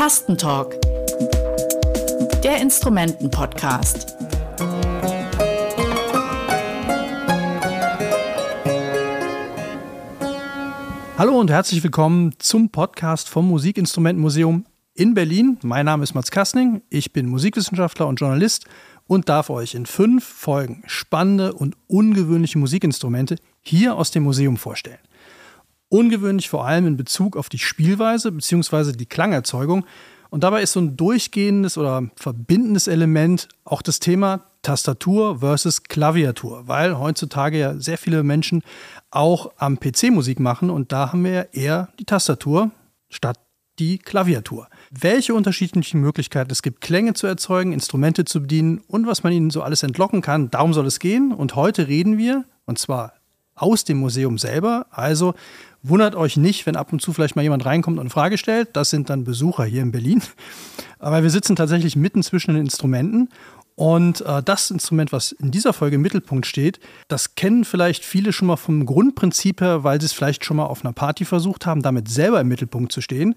Tastentalk, der Instrumenten-Podcast. Hallo und herzlich willkommen zum Podcast vom Musikinstrumentenmuseum in Berlin. Mein Name ist Mats Kastning, ich bin Musikwissenschaftler und Journalist und darf euch in fünf Folgen spannende und ungewöhnliche Musikinstrumente hier aus dem Museum vorstellen. Ungewöhnlich vor allem in Bezug auf die Spielweise bzw. die Klangerzeugung. Und dabei ist so ein durchgehendes oder verbindendes Element auch das Thema Tastatur versus Klaviatur, weil heutzutage ja sehr viele Menschen auch am PC Musik machen und da haben wir ja eher die Tastatur statt die Klaviatur. Welche unterschiedlichen Möglichkeiten es gibt, Klänge zu erzeugen, Instrumente zu bedienen und was man ihnen so alles entlocken kann, darum soll es gehen. Und heute reden wir, und zwar aus dem Museum selber, also Wundert euch nicht, wenn ab und zu vielleicht mal jemand reinkommt und eine Frage stellt. Das sind dann Besucher hier in Berlin. Aber wir sitzen tatsächlich mitten zwischen den Instrumenten. Und äh, das Instrument, was in dieser Folge im Mittelpunkt steht, das kennen vielleicht viele schon mal vom Grundprinzip her, weil sie es vielleicht schon mal auf einer Party versucht haben, damit selber im Mittelpunkt zu stehen.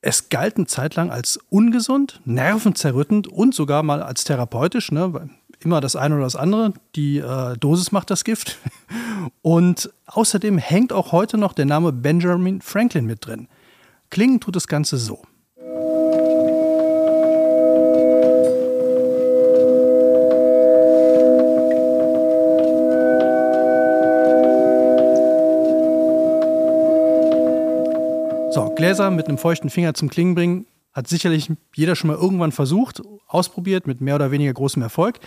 Es galt eine Zeit lang als ungesund, nervenzerrüttend und sogar mal als therapeutisch. Ne? Immer das eine oder das andere. Die äh, Dosis macht das Gift. Und außerdem hängt auch heute noch der Name Benjamin Franklin mit drin. Klingen tut das Ganze so. So, Gläser mit einem feuchten Finger zum Klingen bringen, hat sicherlich jeder schon mal irgendwann versucht, ausprobiert, mit mehr oder weniger großem Erfolg.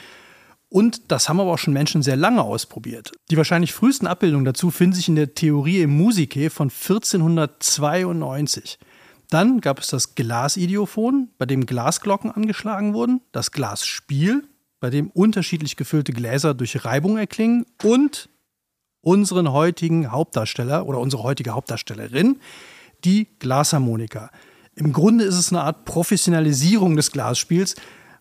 Und das haben aber auch schon Menschen sehr lange ausprobiert. Die wahrscheinlich frühesten Abbildungen dazu finden sich in der Theorie im Musike von 1492. Dann gab es das Glasideophon, bei dem Glasglocken angeschlagen wurden, das Glasspiel, bei dem unterschiedlich gefüllte Gläser durch Reibung erklingen und unseren heutigen Hauptdarsteller oder unsere heutige Hauptdarstellerin, die Glasharmonika. Im Grunde ist es eine Art Professionalisierung des Glasspiels,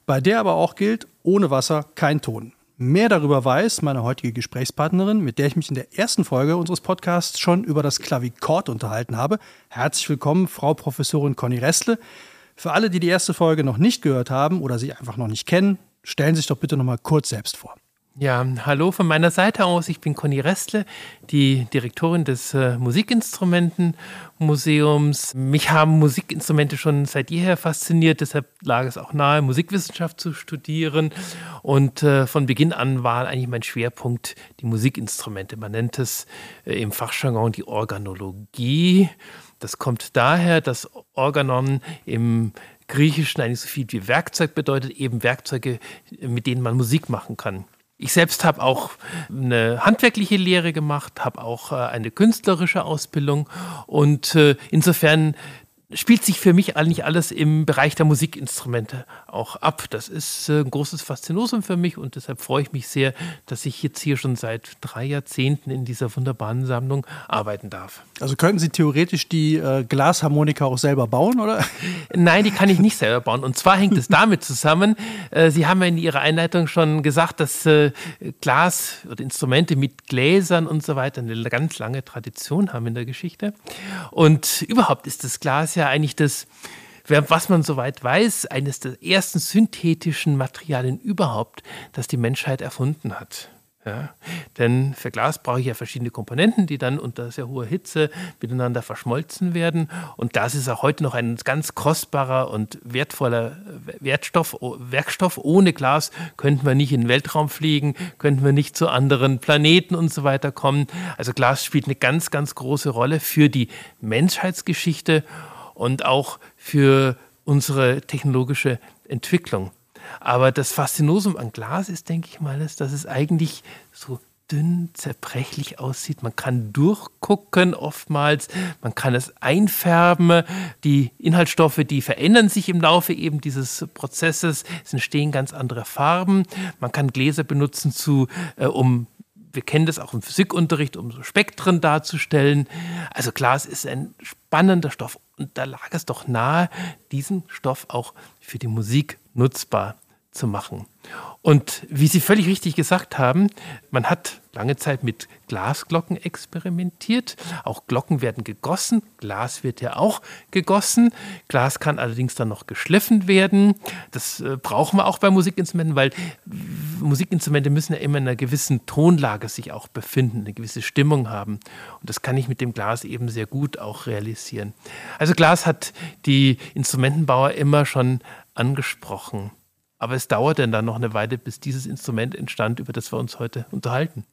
bei der aber auch gilt, ohne Wasser kein Ton. Mehr darüber weiß meine heutige Gesprächspartnerin, mit der ich mich in der ersten Folge unseres Podcasts schon über das Klavikord unterhalten habe. Herzlich willkommen, Frau Professorin Conny Restle. Für alle, die die erste Folge noch nicht gehört haben oder sie einfach noch nicht kennen, stellen Sie sich doch bitte noch mal kurz selbst vor. Ja, hallo von meiner Seite aus. Ich bin Conny Restle, die Direktorin des äh, Musikinstrumentenmuseums. Mich haben Musikinstrumente schon seit jeher fasziniert, deshalb lag es auch nahe, Musikwissenschaft zu studieren. Und äh, von Beginn an war eigentlich mein Schwerpunkt die Musikinstrumente. Man nennt es äh, im Fachjargon die Organologie. Das kommt daher, dass Organon im Griechischen eigentlich so viel wie Werkzeug bedeutet, eben Werkzeuge, mit denen man Musik machen kann. Ich selbst habe auch eine handwerkliche Lehre gemacht, habe auch äh, eine künstlerische Ausbildung. Und äh, insofern spielt sich für mich eigentlich alles im Bereich der Musikinstrumente auch ab. Das ist äh, ein großes Faszinosum für mich und deshalb freue ich mich sehr, dass ich jetzt hier schon seit drei Jahrzehnten in dieser wunderbaren Sammlung arbeiten darf. Also könnten Sie theoretisch die äh, Glasharmonika auch selber bauen, oder? Nein, die kann ich nicht selber bauen. Und zwar hängt es damit zusammen, äh, Sie haben ja in Ihrer Einleitung schon gesagt, dass äh, Glas oder Instrumente mit Gläsern und so weiter eine ganz lange Tradition haben in der Geschichte. Und überhaupt ist das Glas ja eigentlich das was man soweit weiß, eines der ersten synthetischen Materialien überhaupt, das die Menschheit erfunden hat. Ja, denn für Glas brauche ich ja verschiedene Komponenten, die dann unter sehr hoher Hitze miteinander verschmolzen werden. Und das ist auch heute noch ein ganz kostbarer und wertvoller Wertstoff, Werkstoff. Ohne Glas könnten wir nicht in den Weltraum fliegen, könnten wir nicht zu anderen Planeten und so weiter kommen. Also Glas spielt eine ganz, ganz große Rolle für die Menschheitsgeschichte und auch für unsere technologische Entwicklung. Aber das Faszinosum an Glas ist, denke ich mal, ist, dass es eigentlich so dünn, zerbrechlich aussieht. Man kann durchgucken oftmals, man kann es einfärben. Die Inhaltsstoffe, die verändern sich im Laufe eben dieses Prozesses. Es entstehen ganz andere Farben. Man kann Gläser benutzen, zu, äh, um wir kennen das auch im Physikunterricht, um so Spektren darzustellen. Also Glas ist ein spannender Stoff und da lag es doch nahe, diesen Stoff auch für die Musik nutzbar zu machen. Und wie Sie völlig richtig gesagt haben, man hat lange Zeit mit Glasglocken experimentiert. Auch Glocken werden gegossen. Glas wird ja auch gegossen. Glas kann allerdings dann noch geschliffen werden. Das äh, brauchen wir auch bei Musikinstrumenten, weil Musikinstrumente müssen ja immer in einer gewissen Tonlage sich auch befinden, eine gewisse Stimmung haben. Und das kann ich mit dem Glas eben sehr gut auch realisieren. Also Glas hat die Instrumentenbauer immer schon angesprochen. Aber es dauert dann noch eine Weile, bis dieses Instrument entstand, über das wir uns heute unterhalten.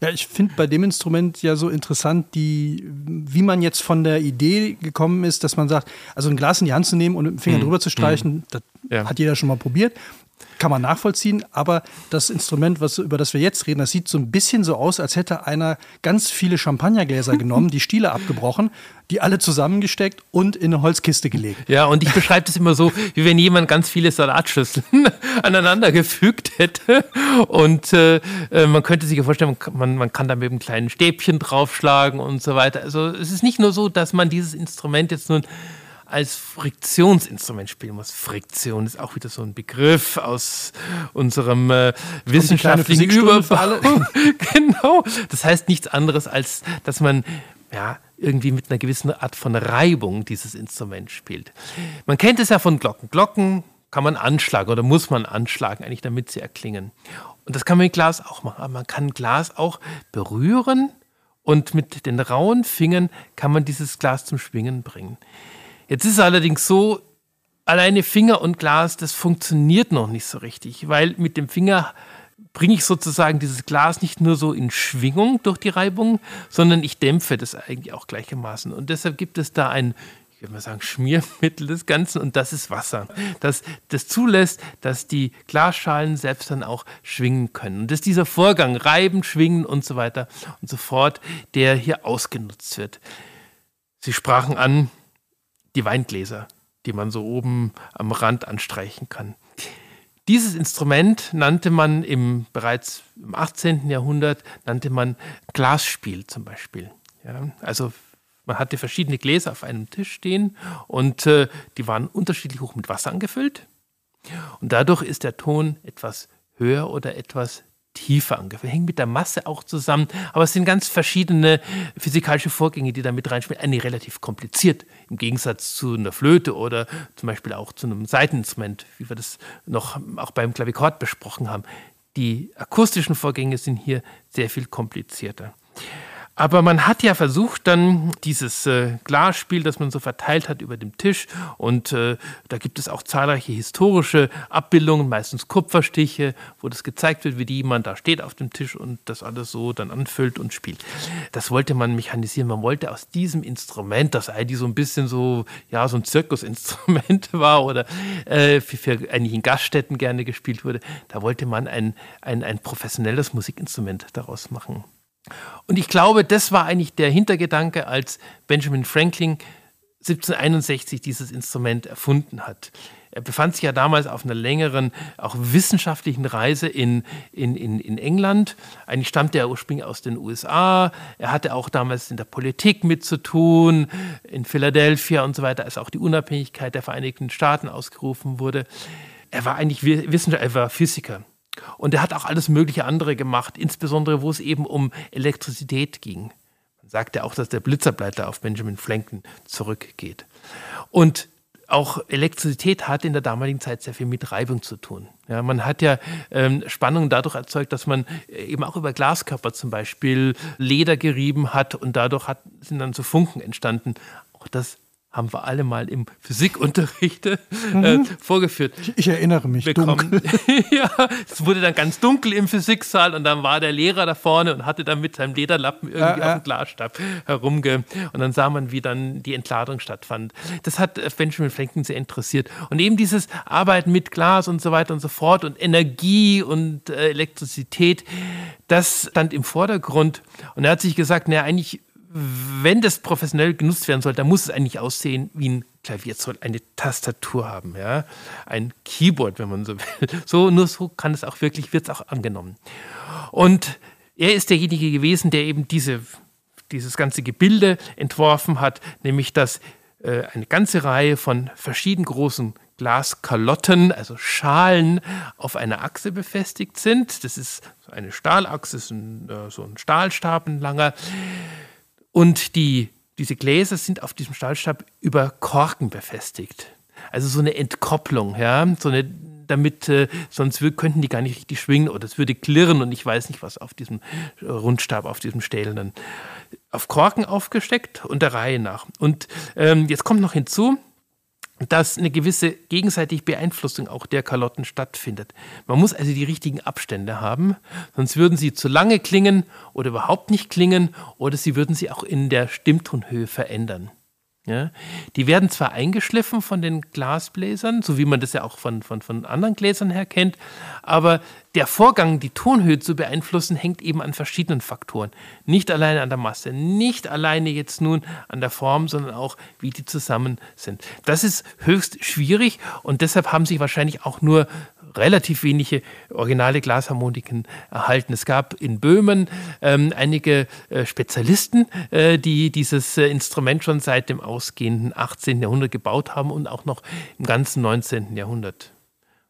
Ja, ich finde bei dem Instrument ja so interessant, die, wie man jetzt von der Idee gekommen ist, dass man sagt, also ein Glas in die Hand zu nehmen und mit dem Finger mhm. drüber zu streichen, mhm. das ja. hat jeder schon mal probiert kann man nachvollziehen, aber das Instrument, was, über das wir jetzt reden, das sieht so ein bisschen so aus, als hätte einer ganz viele Champagnergläser genommen, die Stiele abgebrochen, die alle zusammengesteckt und in eine Holzkiste gelegt. Ja, und ich beschreibe das immer so, wie wenn jemand ganz viele Salatschüsseln aneinander gefügt hätte. Und äh, äh, man könnte sich ja vorstellen, man, man kann da mit einem kleinen Stäbchen draufschlagen und so weiter. Also es ist nicht nur so, dass man dieses Instrument jetzt nun als Friktionsinstrument spielen muss. Friktion ist auch wieder so ein Begriff aus unserem äh, wissenschaftlichen Überbau. genau. Das heißt nichts anderes, als dass man ja, irgendwie mit einer gewissen Art von Reibung dieses Instrument spielt. Man kennt es ja von Glocken. Glocken kann man anschlagen oder muss man anschlagen, eigentlich, damit sie erklingen. Und das kann man mit Glas auch machen. Aber man kann Glas auch berühren und mit den rauen Fingern kann man dieses Glas zum Schwingen bringen. Jetzt ist es allerdings so, alleine Finger und Glas, das funktioniert noch nicht so richtig, weil mit dem Finger bringe ich sozusagen dieses Glas nicht nur so in Schwingung durch die Reibung, sondern ich dämpfe das eigentlich auch gleichermaßen. Und deshalb gibt es da ein, ich würde mal sagen, Schmiermittel des Ganzen und das ist Wasser, das das zulässt, dass die Glasschalen selbst dann auch schwingen können. Und das ist dieser Vorgang, reiben, schwingen und so weiter und so fort, der hier ausgenutzt wird. Sie sprachen an, die Weingläser, die man so oben am Rand anstreichen kann. Dieses Instrument nannte man im, bereits im 18. Jahrhundert, nannte man Glasspiel zum Beispiel. Ja, also man hatte verschiedene Gläser auf einem Tisch stehen und äh, die waren unterschiedlich hoch mit Wasser angefüllt. Und dadurch ist der Ton etwas höher oder etwas tiefer angefüllt. Hängt mit der Masse auch zusammen, aber es sind ganz verschiedene physikalische Vorgänge, die da mit reinspielen. Eine relativ kompliziert im Gegensatz zu einer Flöte oder zum Beispiel auch zu einem Seiteninstrument, wie wir das noch auch beim Klavikord besprochen haben. Die akustischen Vorgänge sind hier sehr viel komplizierter. Aber man hat ja versucht, dann dieses äh, Glasspiel, das man so verteilt hat über dem Tisch, und äh, da gibt es auch zahlreiche historische Abbildungen, meistens Kupferstiche, wo das gezeigt wird, wie jemand da steht auf dem Tisch und das alles so dann anfüllt und spielt. Das wollte man mechanisieren. Man wollte aus diesem Instrument, das eigentlich so ein bisschen so, ja, so ein Zirkusinstrument war oder äh, für, für eigentlich in Gaststätten gerne gespielt wurde, da wollte man ein, ein, ein professionelles Musikinstrument daraus machen. Und ich glaube, das war eigentlich der Hintergedanke, als Benjamin Franklin 1761 dieses Instrument erfunden hat. Er befand sich ja damals auf einer längeren, auch wissenschaftlichen Reise in, in, in, in England. Eigentlich stammte er ursprünglich aus den USA. Er hatte auch damals in der Politik mit zu tun, in Philadelphia und so weiter, als auch die Unabhängigkeit der Vereinigten Staaten ausgerufen wurde. Er war eigentlich Wissenschaftler, er war Physiker. Und er hat auch alles mögliche andere gemacht, insbesondere wo es eben um Elektrizität ging. Man sagt ja auch, dass der Blitzerbleiter auf Benjamin Franklin zurückgeht. Und auch Elektrizität hat in der damaligen Zeit sehr viel mit Reibung zu tun. Ja, man hat ja ähm, Spannung dadurch erzeugt, dass man eben auch über Glaskörper zum Beispiel Leder gerieben hat und dadurch hat, sind dann so Funken entstanden. Auch das haben wir alle mal im Physikunterricht äh, mhm. vorgeführt. Ich, erinnere mich. Dunkel. ja, es wurde dann ganz dunkel im Physiksaal und dann war der Lehrer da vorne und hatte dann mit seinem Lederlappen irgendwie äh, auf dem Glasstab herumge. Und dann sah man, wie dann die Entladung stattfand. Das hat äh, Benjamin Franklin sehr interessiert. Und eben dieses Arbeiten mit Glas und so weiter und so fort und Energie und äh, Elektrizität, das stand im Vordergrund. Und er hat sich gesagt, naja, eigentlich wenn das professionell genutzt werden soll, dann muss es eigentlich aussehen wie ein Klavier. Es soll eine Tastatur haben, ja, ein Keyboard, wenn man so will. So nur so kann es auch wirklich, wird es auch angenommen. Und er ist derjenige gewesen, der eben diese, dieses ganze Gebilde entworfen hat, nämlich das äh, eine ganze Reihe von verschieden großen Glaskalotten, also Schalen, auf einer Achse befestigt sind. Das ist eine Stahlachse, ist ein, äh, so ein Stahlstab, ein langer. Und die, diese Gläser sind auf diesem Stahlstab über Korken befestigt. Also so eine Entkopplung, ja, so eine damit äh, sonst könnten die gar nicht richtig schwingen oder es würde klirren und ich weiß nicht was auf diesem Rundstab, auf diesem stählernen auf Korken aufgesteckt und der Reihe nach. Und ähm, jetzt kommt noch hinzu, dass eine gewisse gegenseitige Beeinflussung auch der Kalotten stattfindet. Man muss also die richtigen Abstände haben, sonst würden sie zu lange klingen oder überhaupt nicht klingen oder sie würden sie auch in der Stimmtonhöhe verändern. Ja, die werden zwar eingeschliffen von den Glasbläsern, so wie man das ja auch von, von, von anderen Gläsern her kennt, aber der Vorgang, die Tonhöhe zu beeinflussen, hängt eben an verschiedenen Faktoren. Nicht alleine an der Masse, nicht alleine jetzt nun an der Form, sondern auch, wie die zusammen sind. Das ist höchst schwierig und deshalb haben sich wahrscheinlich auch nur relativ wenige originale Glasharmoniken erhalten. Es gab in Böhmen ähm, einige äh, Spezialisten, äh, die dieses äh, Instrument schon seit dem ausgehenden 18. Jahrhundert gebaut haben und auch noch im ganzen 19. Jahrhundert.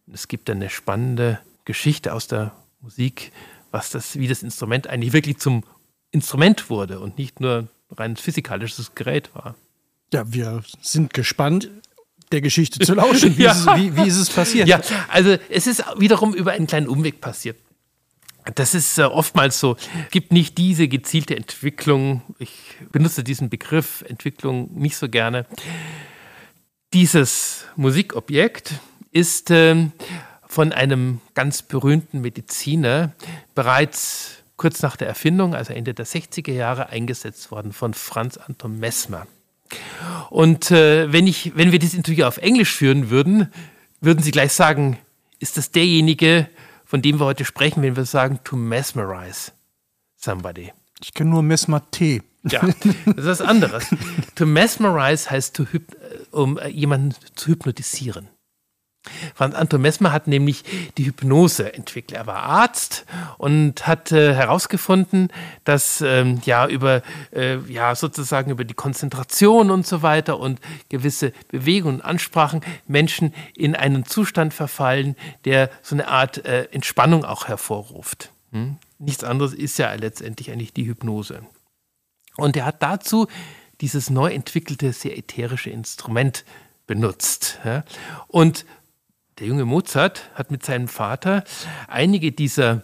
Und es gibt eine spannende Geschichte aus der Musik, was das, wie das Instrument eigentlich wirklich zum Instrument wurde und nicht nur rein physikalisches Gerät war. Ja, wir sind gespannt der Geschichte zu lauschen. Wie, ja. ist, wie, wie ist es passiert? Ja, also es ist wiederum über einen kleinen Umweg passiert. Das ist äh, oftmals so. Es gibt nicht diese gezielte Entwicklung. Ich benutze diesen Begriff Entwicklung nicht so gerne. Dieses Musikobjekt ist äh, von einem ganz berühmten Mediziner bereits kurz nach der Erfindung, also Ende der 60er Jahre, eingesetzt worden, von Franz Anton Messmer. Und äh, wenn, ich, wenn wir dieses Interview auf Englisch führen würden, würden Sie gleich sagen, ist das derjenige, von dem wir heute sprechen, wenn wir sagen, to mesmerize somebody? Ich kenne nur Mesmer T. Ja, das ist was anderes. to mesmerize heißt, to äh, um äh, jemanden zu hypnotisieren. Franz Anton Messmer hat nämlich die Hypnose entwickelt. Er war Arzt und hat äh, herausgefunden, dass ähm, ja über äh, ja sozusagen über die Konzentration und so weiter und gewisse Bewegungen und Ansprachen Menschen in einen Zustand verfallen, der so eine Art äh, Entspannung auch hervorruft. Hm? Nichts anderes ist ja letztendlich eigentlich die Hypnose. Und er hat dazu dieses neu entwickelte, sehr ätherische Instrument benutzt. Ja? Und der junge Mozart hat mit seinem Vater einige dieser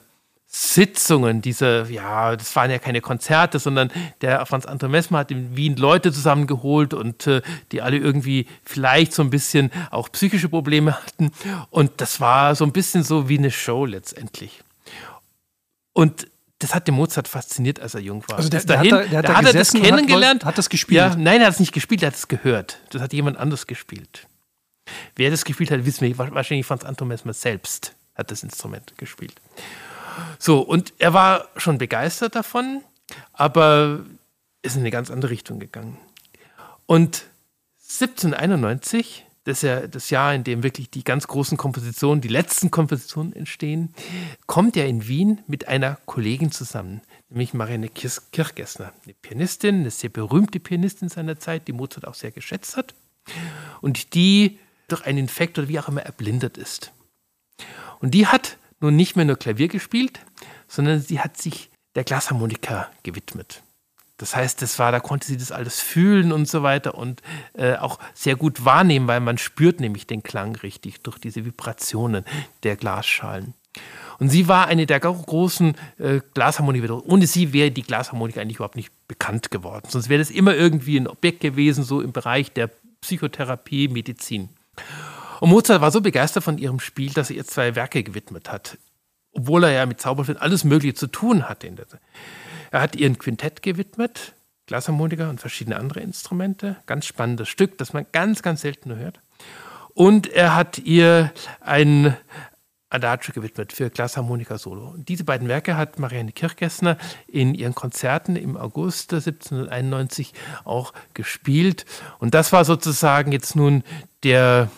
Sitzungen, diese, ja, das waren ja keine Konzerte, sondern der Franz Anton Messmer hat in Wien Leute zusammengeholt und äh, die alle irgendwie vielleicht so ein bisschen auch psychische Probleme hatten. Und das war so ein bisschen so wie eine Show letztendlich. Und das hat den Mozart fasziniert, als er jung war. Also der, dahin, der hat, der hat, da hat er das kennengelernt. Hat, hat das gespielt? Ja, nein, er hat es nicht gespielt, er hat es gehört. Das hat jemand anders gespielt. Wer das gespielt hat, wissen wir wahrscheinlich Franz Anton Messmer selbst hat das Instrument gespielt. So, und er war schon begeistert davon, aber ist in eine ganz andere Richtung gegangen. Und 1791, das ist ja das Jahr, in dem wirklich die ganz großen Kompositionen, die letzten Kompositionen entstehen, kommt er in Wien mit einer Kollegin zusammen, nämlich Marianne Kirchgessner, eine Pianistin, eine sehr berühmte Pianistin seiner Zeit, die Mozart auch sehr geschätzt hat. Und die durch einen Infekt oder wie auch immer erblindet ist. Und die hat nun nicht mehr nur Klavier gespielt, sondern sie hat sich der Glasharmonika gewidmet. Das heißt, das war, da konnte sie das alles fühlen und so weiter und äh, auch sehr gut wahrnehmen, weil man spürt nämlich den Klang richtig durch diese Vibrationen der Glasschalen. Und sie war eine der großen äh, Glasharmonika. Ohne sie wäre die Glasharmonika eigentlich überhaupt nicht bekannt geworden. Sonst wäre das immer irgendwie ein Objekt gewesen, so im Bereich der Psychotherapie, Medizin. Und Mozart war so begeistert von ihrem Spiel, dass er ihr zwei Werke gewidmet hat. Obwohl er ja mit Zauberflöten alles Mögliche zu tun hatte. Er hat ihr ein Quintett gewidmet, Glasharmonika und verschiedene andere Instrumente. Ganz spannendes Stück, das man ganz, ganz selten hört. Und er hat ihr ein Adagio gewidmet für Glasharmonika Solo. Diese beiden Werke hat Marianne Kirchgessner in ihren Konzerten im August 1791 auch gespielt. Und das war sozusagen jetzt nun der,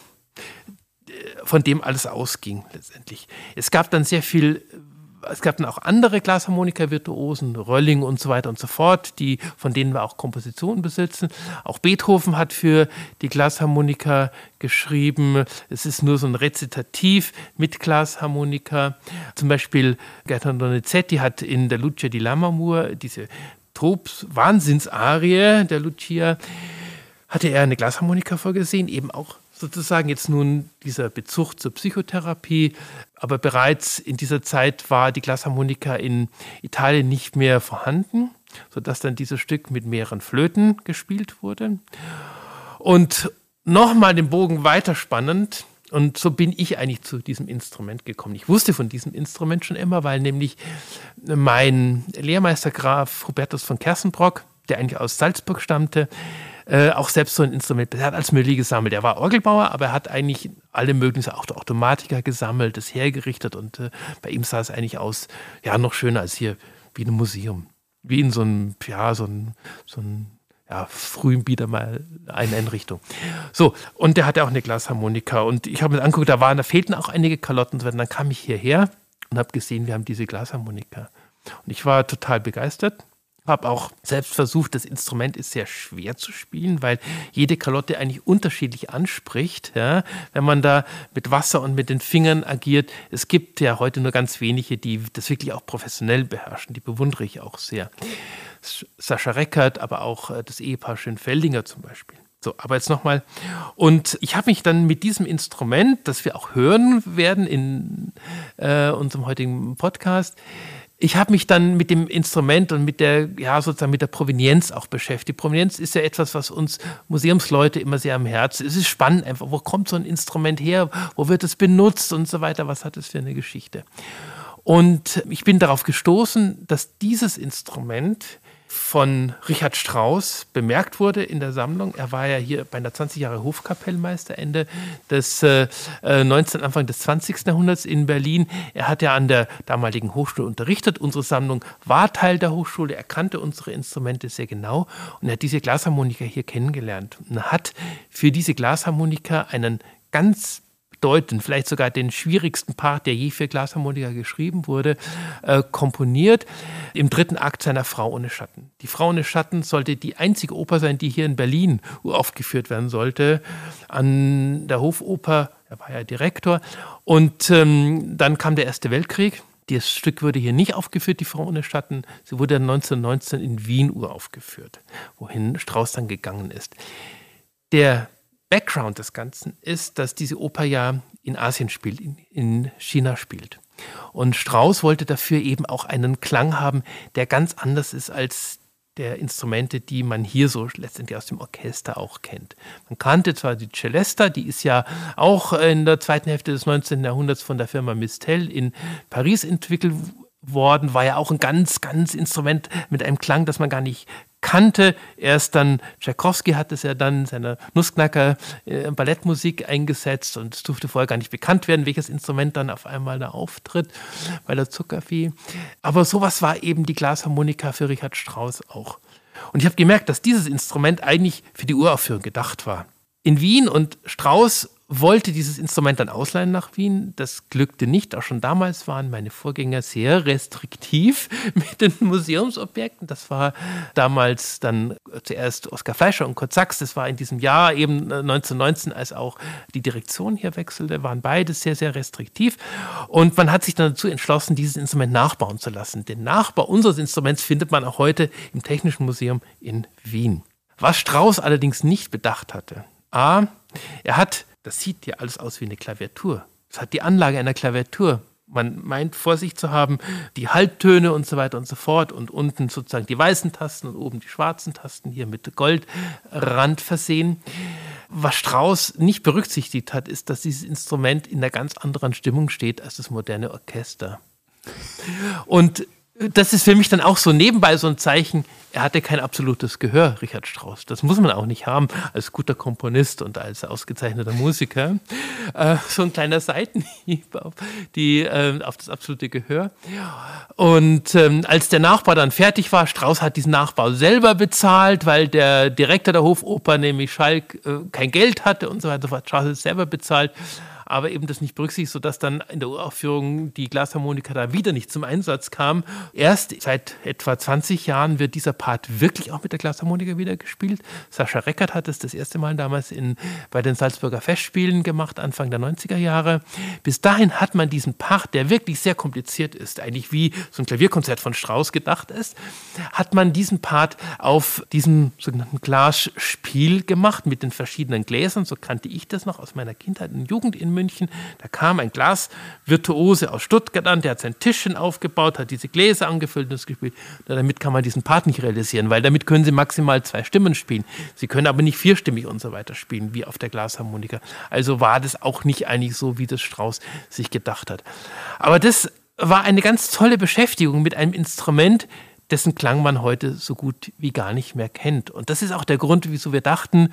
von dem alles ausging letztendlich. Es gab dann sehr viel es gab dann auch andere Glasharmonika-Virtuosen, Rölling und so weiter und so fort, die, von denen wir auch Kompositionen besitzen. Auch Beethoven hat für die Glasharmonika geschrieben. Es ist nur so ein Rezitativ mit Glasharmonika. Zum Beispiel Gaetano Donizetti hat in der Lucia di Lammermoor diese Trobs Wahnsinnsarie der Lucia, hatte er eine Glasharmonika vorgesehen, eben auch sozusagen jetzt nun dieser Bezug zur Psychotherapie, aber bereits in dieser Zeit war die Glasharmonika in Italien nicht mehr vorhanden, sodass dann dieses Stück mit mehreren Flöten gespielt wurde. Und nochmal den Bogen weiterspannend, und so bin ich eigentlich zu diesem Instrument gekommen. Ich wusste von diesem Instrument schon immer, weil nämlich mein Lehrmeister Graf Hubertus von Kersenbrock, der eigentlich aus Salzburg stammte, äh, auch selbst so ein Instrument. Er hat als Müller gesammelt. Er war Orgelbauer, aber er hat eigentlich alle möglichen, auch Automatiker gesammelt, das hergerichtet und äh, bei ihm sah es eigentlich aus, ja, noch schöner als hier, wie in einem Museum. Wie in so einem, ja, so ein, so ein ja, frühen Bieder mal eine Einrichtung. So, und der hatte auch eine Glasharmonika und ich habe mir angeguckt, da waren, da fehlten auch einige Kalotten und dann kam ich hierher und habe gesehen, wir haben diese Glasharmonika. Und ich war total begeistert habe auch selbst versucht, das Instrument ist sehr schwer zu spielen, weil jede Kalotte eigentlich unterschiedlich anspricht. Ja? Wenn man da mit Wasser und mit den Fingern agiert, es gibt ja heute nur ganz wenige, die das wirklich auch professionell beherrschen. Die bewundere ich auch sehr. Sascha Reckert, aber auch äh, das Ehepaar Schönfeldinger zum Beispiel. So, aber jetzt nochmal. Und ich habe mich dann mit diesem Instrument, das wir auch hören werden in äh, unserem heutigen Podcast, ich habe mich dann mit dem Instrument und mit der, ja, sozusagen mit der Provenienz auch beschäftigt. Provenienz ist ja etwas, was uns Museumsleute immer sehr am Herzen. Es ist spannend einfach, wo kommt so ein Instrument her, wo wird es benutzt und so weiter, was hat es für eine Geschichte. Und ich bin darauf gestoßen, dass dieses Instrument von Richard Strauss bemerkt wurde in der Sammlung. Er war ja hier bei einer 20 Jahre Hofkapellmeister Ende des äh, 19. Äh, Anfang des 20. Jahrhunderts in Berlin. Er hat ja an der damaligen Hochschule unterrichtet. Unsere Sammlung war Teil der Hochschule. Er kannte unsere Instrumente sehr genau und er hat diese Glasharmonika hier kennengelernt und hat für diese Glasharmonika einen ganz bedeutend, vielleicht sogar den schwierigsten Part, der je für Glasharmonika geschrieben wurde, äh, komponiert im dritten Akt seiner Frau ohne Schatten. Die Frau ohne Schatten sollte die einzige Oper sein, die hier in Berlin aufgeführt werden sollte, an der Hofoper, er war ja Direktor, und ähm, dann kam der Erste Weltkrieg. Das Stück wurde hier nicht aufgeführt, die Frau ohne Schatten. Sie wurde 1919 in Wien uraufgeführt, wohin Strauss dann gegangen ist. Der Background des Ganzen ist, dass diese Oper ja in Asien spielt, in, in China spielt. Und Strauss wollte dafür eben auch einen Klang haben, der ganz anders ist als der Instrumente, die man hier so letztendlich aus dem Orchester auch kennt. Man kannte zwar die Celesta, die ist ja auch in der zweiten Hälfte des 19. Jahrhunderts von der Firma Mistel in Paris entwickelt worden, war ja auch ein ganz, ganz Instrument mit einem Klang, das man gar nicht kannte. Erst dann Tchaikovsky hat es ja dann seiner Nussknacker äh, Ballettmusik eingesetzt und es durfte vorher gar nicht bekannt werden, welches Instrument dann auf einmal da auftritt bei der Zuckervieh. Aber sowas war eben die Glasharmonika für Richard Strauss auch. Und ich habe gemerkt, dass dieses Instrument eigentlich für die Uraufführung gedacht war. In Wien und Strauss wollte dieses Instrument dann ausleihen nach Wien. Das glückte nicht. Auch schon damals waren meine Vorgänger sehr restriktiv mit den Museumsobjekten. Das war damals dann zuerst Oskar Fleischer und Kurt Sachs. Das war in diesem Jahr eben 1919, als auch die Direktion hier wechselte, waren beide sehr, sehr restriktiv. Und man hat sich dann dazu entschlossen, dieses Instrument nachbauen zu lassen. Den Nachbau unseres Instruments findet man auch heute im Technischen Museum in Wien. Was Strauss allerdings nicht bedacht hatte. A, er hat das sieht ja alles aus wie eine Klaviatur. Es hat die Anlage einer Klaviatur. Man meint vor sich zu haben die Halbtöne und so weiter und so fort und unten sozusagen die weißen Tasten und oben die schwarzen Tasten hier mit Goldrand versehen. Was Strauss nicht berücksichtigt hat, ist, dass dieses Instrument in einer ganz anderen Stimmung steht als das moderne Orchester. Und das ist für mich dann auch so nebenbei so ein Zeichen, er hatte kein absolutes Gehör, Richard Strauss. Das muss man auch nicht haben als guter Komponist und als ausgezeichneter Musiker. Äh, so ein kleiner Seitenhieb auf, die, äh, auf das absolute Gehör. Und ähm, als der Nachbau dann fertig war, Strauss hat diesen Nachbau selber bezahlt, weil der Direktor der Hofoper, nämlich Schalk, äh, kein Geld hatte und so weiter. Strauss hat es selber bezahlt. Aber eben das nicht berücksichtigt, sodass dann in der Uraufführung die Glasharmonika da wieder nicht zum Einsatz kam. Erst seit etwa 20 Jahren wird dieser Part wirklich auch mit der Glasharmonika wieder gespielt. Sascha Reckert hat es das erste Mal damals in, bei den Salzburger Festspielen gemacht, Anfang der 90er Jahre. Bis dahin hat man diesen Part, der wirklich sehr kompliziert ist, eigentlich wie so ein Klavierkonzert von Strauss gedacht ist, hat man diesen Part auf diesem sogenannten Glasspiel gemacht mit den verschiedenen Gläsern. So kannte ich das noch aus meiner Kindheit und Jugend in München. Da kam ein Glasvirtuose aus Stuttgart an, der hat sein Tischchen aufgebaut, hat diese Gläser angefüllt und das gespielt. Damit kann man diesen Part nicht realisieren, weil damit können Sie maximal zwei Stimmen spielen. Sie können aber nicht vierstimmig und so weiter spielen, wie auf der Glasharmonika. Also war das auch nicht eigentlich so, wie das Strauß sich gedacht hat. Aber das war eine ganz tolle Beschäftigung mit einem Instrument, dessen Klang man heute so gut wie gar nicht mehr kennt. Und das ist auch der Grund, wieso wir dachten,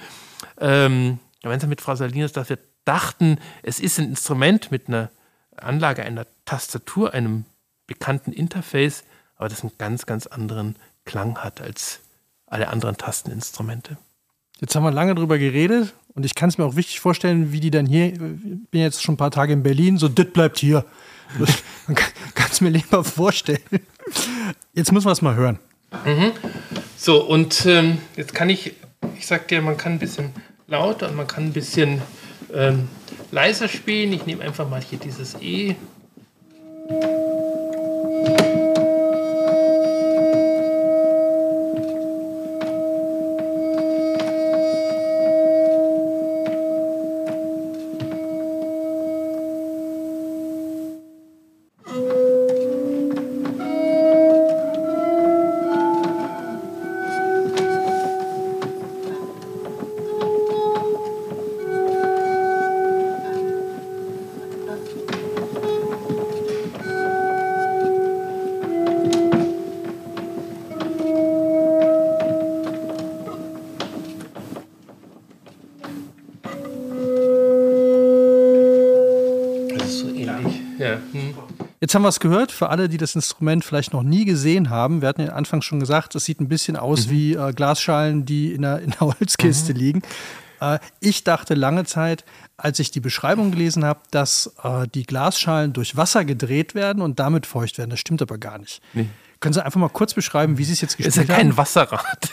ähm, gemeinsam mit Frau Salinas, dass wir dachten, es ist ein Instrument mit einer Anlage einer Tastatur, einem bekannten Interface, aber das einen ganz, ganz anderen Klang hat als alle anderen Tasteninstrumente. Jetzt haben wir lange drüber geredet und ich kann es mir auch wichtig vorstellen, wie die dann hier, ich bin jetzt schon ein paar Tage in Berlin, so, das bleibt hier. Man kann es mir lieber vorstellen. Jetzt müssen wir es mal hören. Mhm. So, und ähm, jetzt kann ich, ich sag dir, man kann ein bisschen lauter und man kann ein bisschen ähm, leiser spielen. Ich nehme einfach mal hier dieses E. Jetzt haben wir es gehört, für alle, die das Instrument vielleicht noch nie gesehen haben. Wir hatten ja anfangs schon gesagt, es sieht ein bisschen aus mhm. wie äh, Glasschalen, die in der, in der Holzkiste mhm. liegen. Äh, ich dachte lange Zeit, als ich die Beschreibung gelesen habe, dass äh, die Glasschalen durch Wasser gedreht werden und damit feucht werden. Das stimmt aber gar nicht. Nee. Können Sie einfach mal kurz beschreiben, wie Sie es jetzt gespielt haben? Es ist ja kein Wasserrad.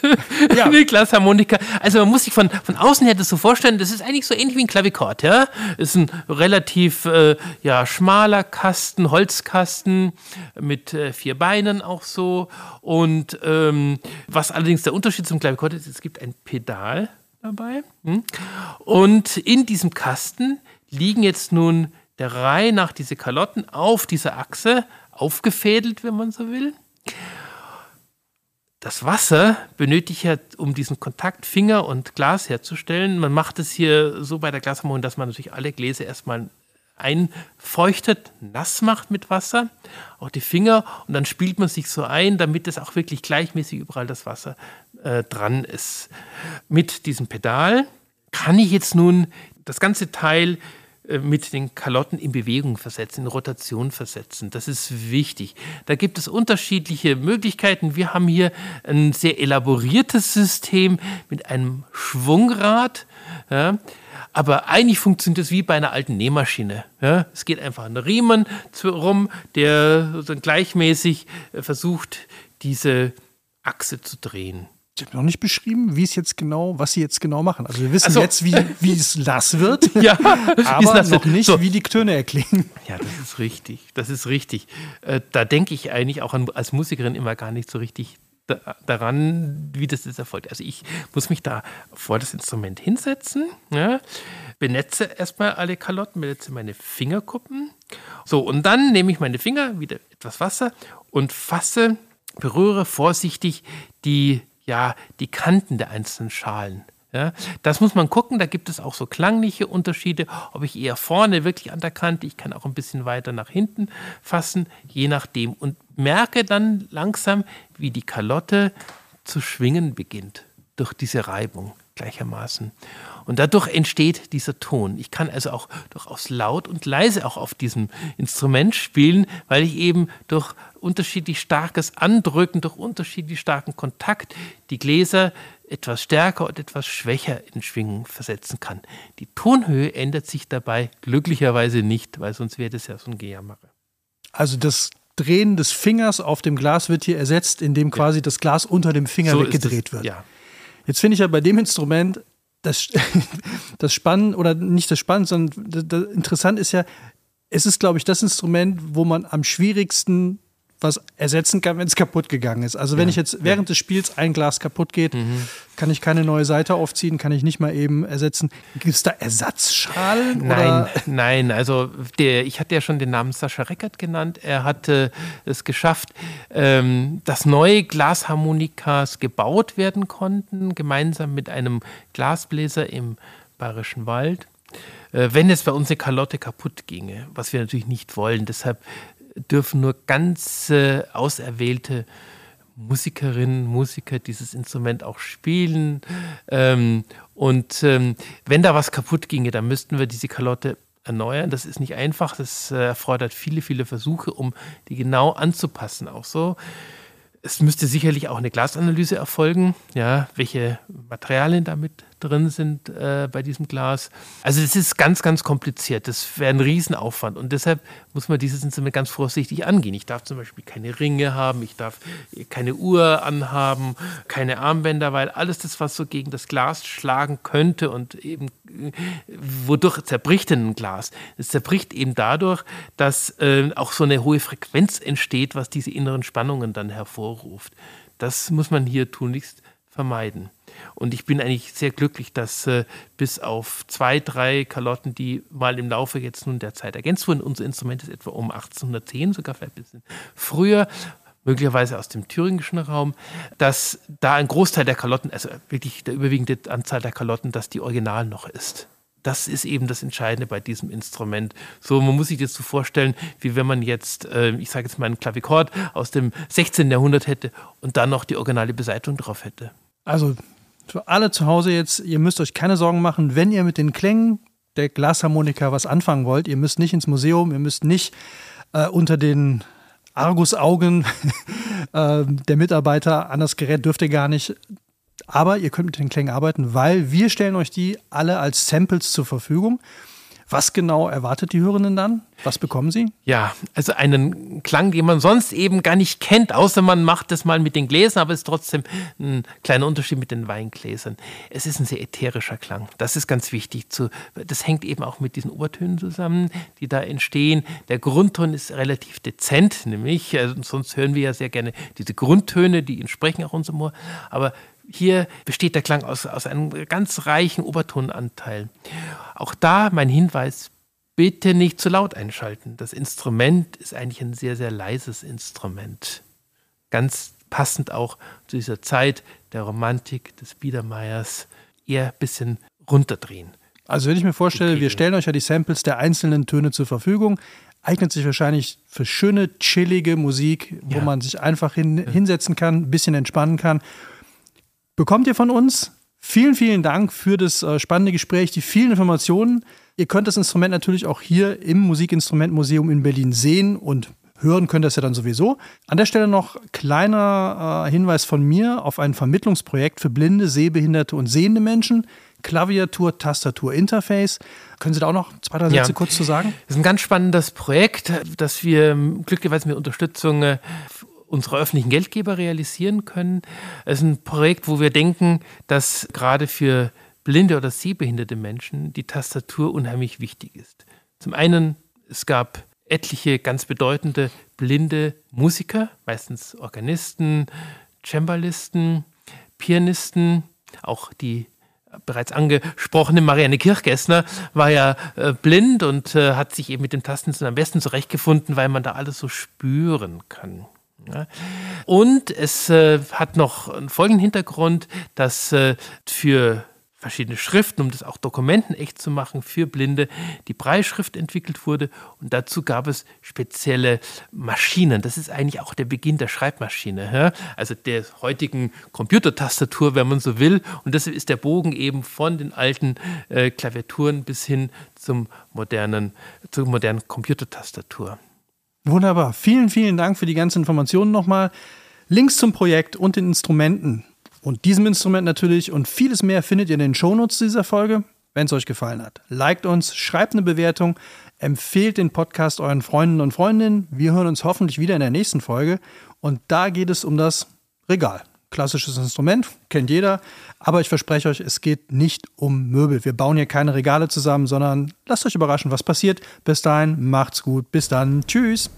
Ja. Eine Glasharmonika. Also man muss sich von, von außen her das so vorstellen, das ist eigentlich so ähnlich wie ein Klavikord. Ja? Ist ein relativ äh, ja, schmaler Kasten, Holzkasten mit äh, vier Beinen auch so. Und ähm, was allerdings der Unterschied zum Klavikord ist, es gibt ein Pedal dabei. Hm? Und in diesem Kasten liegen jetzt nun der Reihe nach diese Kalotten auf dieser Achse aufgefädelt, wenn man so will. Das Wasser benötigt ja, um diesen Kontakt Finger und Glas herzustellen. Man macht es hier so bei der Glasharmonie, dass man natürlich alle Gläser erstmal einfeuchtet, nass macht mit Wasser, auch die Finger, und dann spielt man sich so ein, damit es auch wirklich gleichmäßig überall das Wasser äh, dran ist. Mit diesem Pedal kann ich jetzt nun das ganze Teil mit den Kalotten in Bewegung versetzen, in Rotation versetzen. Das ist wichtig. Da gibt es unterschiedliche Möglichkeiten. Wir haben hier ein sehr elaboriertes System mit einem Schwungrad. Ja. Aber eigentlich funktioniert es wie bei einer alten Nähmaschine. Ja. Es geht einfach ein Riemen rum, der gleichmäßig äh, versucht, diese Achse zu drehen. Sie haben noch nicht beschrieben, wie es jetzt genau, was sie jetzt genau machen. Also wir wissen also, jetzt, wie, wie es nass wird, ja, aber nass noch nicht, so. wie die Töne erklingen. Ja, das ist richtig. Das ist richtig. Äh, da denke ich eigentlich auch an, als Musikerin immer gar nicht so richtig da, daran, wie das jetzt erfolgt. Also ich muss mich da vor das Instrument hinsetzen, ja, benetze erstmal alle Kalotten, benetze meine Fingerkuppen. So, und dann nehme ich meine Finger, wieder etwas Wasser und fasse, berühre vorsichtig die ja, die Kanten der einzelnen Schalen. Ja, das muss man gucken, da gibt es auch so klangliche Unterschiede, ob ich eher vorne wirklich an der Kante, ich kann auch ein bisschen weiter nach hinten fassen, je nachdem. Und merke dann langsam, wie die Kalotte zu schwingen beginnt durch diese Reibung gleichermaßen. Und dadurch entsteht dieser Ton. Ich kann also auch durchaus laut und leise auch auf diesem Instrument spielen, weil ich eben durch unterschiedlich starkes Andrücken, durch unterschiedlich starken Kontakt die Gläser etwas stärker und etwas schwächer in Schwingung versetzen kann. Die Tonhöhe ändert sich dabei glücklicherweise nicht, weil sonst wäre das ja so ein Gejammer. Also das Drehen des Fingers auf dem Glas wird hier ersetzt, indem quasi ja. das Glas unter dem Finger so weggedreht wird. Ja. Jetzt finde ich ja bei dem Instrument das, das Spannend oder nicht das Spannend, sondern das, das interessant ist ja, es ist, glaube ich, das Instrument, wo man am schwierigsten was ersetzen kann, wenn es kaputt gegangen ist. Also wenn ja, ich jetzt während ja. des Spiels ein Glas kaputt geht, mhm. kann ich keine neue Seite aufziehen, kann ich nicht mal eben ersetzen. Gibt es da Ersatzschalen? Nein, oder? nein. Also der, ich hatte ja schon den Namen Sascha Reckert genannt. Er hatte es geschafft, ähm, dass neue Glasharmonikas gebaut werden konnten, gemeinsam mit einem Glasbläser im Bayerischen Wald äh, wenn jetzt bei uns eine Kalotte kaputt ginge, was wir natürlich nicht wollen. Deshalb dürfen nur ganz äh, auserwählte Musikerinnen, Musiker dieses Instrument auch spielen. Ähm, und ähm, wenn da was kaputt ginge, dann müssten wir diese Kalotte erneuern. Das ist nicht einfach. Das äh, erfordert viele, viele Versuche, um die genau anzupassen. Auch so es müsste sicherlich auch eine Glasanalyse erfolgen, ja, welche Materialien damit drin sind äh, bei diesem Glas. Also es ist ganz, ganz kompliziert. Das wäre ein Riesenaufwand und deshalb muss man dieses Instrument ganz vorsichtig angehen. Ich darf zum Beispiel keine Ringe haben, ich darf keine Uhr anhaben, keine Armbänder, weil alles das, was so gegen das Glas schlagen könnte und eben wodurch zerbricht denn ein Glas? Es zerbricht eben dadurch, dass äh, auch so eine hohe Frequenz entsteht, was diese inneren Spannungen dann hervorruft. Das muss man hier tunlichst vermeiden. Und ich bin eigentlich sehr glücklich, dass äh, bis auf zwei, drei Kalotten, die mal im Laufe jetzt nun der Zeit ergänzt wurden, unser Instrument ist etwa um 1810, sogar vielleicht ein bisschen früher, möglicherweise aus dem thüringischen Raum, dass da ein Großteil der Kalotten, also wirklich der überwiegende Anzahl der Kalotten, dass die Original noch ist. Das ist eben das Entscheidende bei diesem Instrument. So, man muss sich das so vorstellen, wie wenn man jetzt, äh, ich sage jetzt mal, einen Klavikord aus dem 16. Jahrhundert hätte und dann noch die originale Beseitigung drauf hätte. Also für alle zu Hause jetzt, ihr müsst euch keine Sorgen machen, wenn ihr mit den Klängen der Glasharmonika was anfangen wollt. Ihr müsst nicht ins Museum, ihr müsst nicht äh, unter den Argusaugen äh, der Mitarbeiter an das Gerät dürft ihr gar nicht. Aber ihr könnt mit den Klängen arbeiten, weil wir stellen euch die alle als Samples zur Verfügung. Was genau erwartet die Hörenden dann? Was bekommen sie? Ja, also einen Klang, den man sonst eben gar nicht kennt, außer man macht das mal mit den Gläsern, aber es ist trotzdem ein kleiner Unterschied mit den Weingläsern. Es ist ein sehr ätherischer Klang. Das ist ganz wichtig. Zu, das hängt eben auch mit diesen Obertönen zusammen, die da entstehen. Der Grundton ist relativ dezent, nämlich, also sonst hören wir ja sehr gerne diese Grundtöne, die entsprechen auch unserem Ohr. Aber hier besteht der Klang aus, aus einem ganz reichen Obertonanteil. Auch da mein Hinweis, bitte nicht zu laut einschalten. Das Instrument ist eigentlich ein sehr, sehr leises Instrument. Ganz passend auch zu dieser Zeit der Romantik, des Biedermeiers, eher ein bisschen runterdrehen. Also wenn ich mir vorstelle, wir stellen euch ja die Samples der einzelnen Töne zur Verfügung, eignet sich wahrscheinlich für schöne, chillige Musik, wo ja. man sich einfach hin, hinsetzen kann, ein bisschen entspannen kann bekommt ihr von uns. Vielen, vielen Dank für das äh, spannende Gespräch, die vielen Informationen. Ihr könnt das Instrument natürlich auch hier im Musikinstrumentmuseum in Berlin sehen und hören könnt ihr es ja dann sowieso. An der Stelle noch kleiner äh, Hinweis von mir auf ein Vermittlungsprojekt für blinde, sehbehinderte und sehende Menschen. Klaviatur, Tastatur, Interface. Können Sie da auch noch zwei, drei Sätze ja. kurz zu sagen? Das ist ein ganz spannendes Projekt, das wir glücklicherweise mit Unterstützung unsere öffentlichen Geldgeber realisieren können. Es ist ein Projekt, wo wir denken, dass gerade für blinde oder sehbehinderte Menschen die Tastatur unheimlich wichtig ist. Zum einen, es gab etliche ganz bedeutende blinde Musiker, meistens Organisten, Cembalisten, Pianisten, auch die bereits angesprochene Marianne Kirchgessner war ja äh, blind und äh, hat sich eben mit dem Tasten am besten zurechtgefunden, weil man da alles so spüren kann. Und es äh, hat noch einen folgenden Hintergrund, dass äh, für verschiedene Schriften, um das auch Dokumenten echt zu machen für Blinde, die Breitschrift entwickelt wurde. Und dazu gab es spezielle Maschinen. Das ist eigentlich auch der Beginn der Schreibmaschine, also der heutigen Computertastatur, wenn man so will. Und deshalb ist der Bogen eben von den alten äh, Klaviaturen bis hin zum modernen, zur modernen Computertastatur. Wunderbar. Vielen, vielen Dank für die ganzen Informationen nochmal. Links zum Projekt und den Instrumenten und diesem Instrument natürlich und vieles mehr findet ihr in den Shownotes dieser Folge. Wenn es euch gefallen hat, liked uns, schreibt eine Bewertung, empfehlt den Podcast euren Freunden und Freundinnen. Wir hören uns hoffentlich wieder in der nächsten Folge und da geht es um das Regal. Klassisches Instrument, kennt jeder, aber ich verspreche euch, es geht nicht um Möbel. Wir bauen hier keine Regale zusammen, sondern lasst euch überraschen, was passiert. Bis dahin, macht's gut. Bis dann. Tschüss.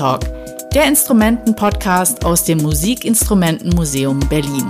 Tastentalk, der Instrumentenpodcast aus dem Musikinstrumentenmuseum Berlin.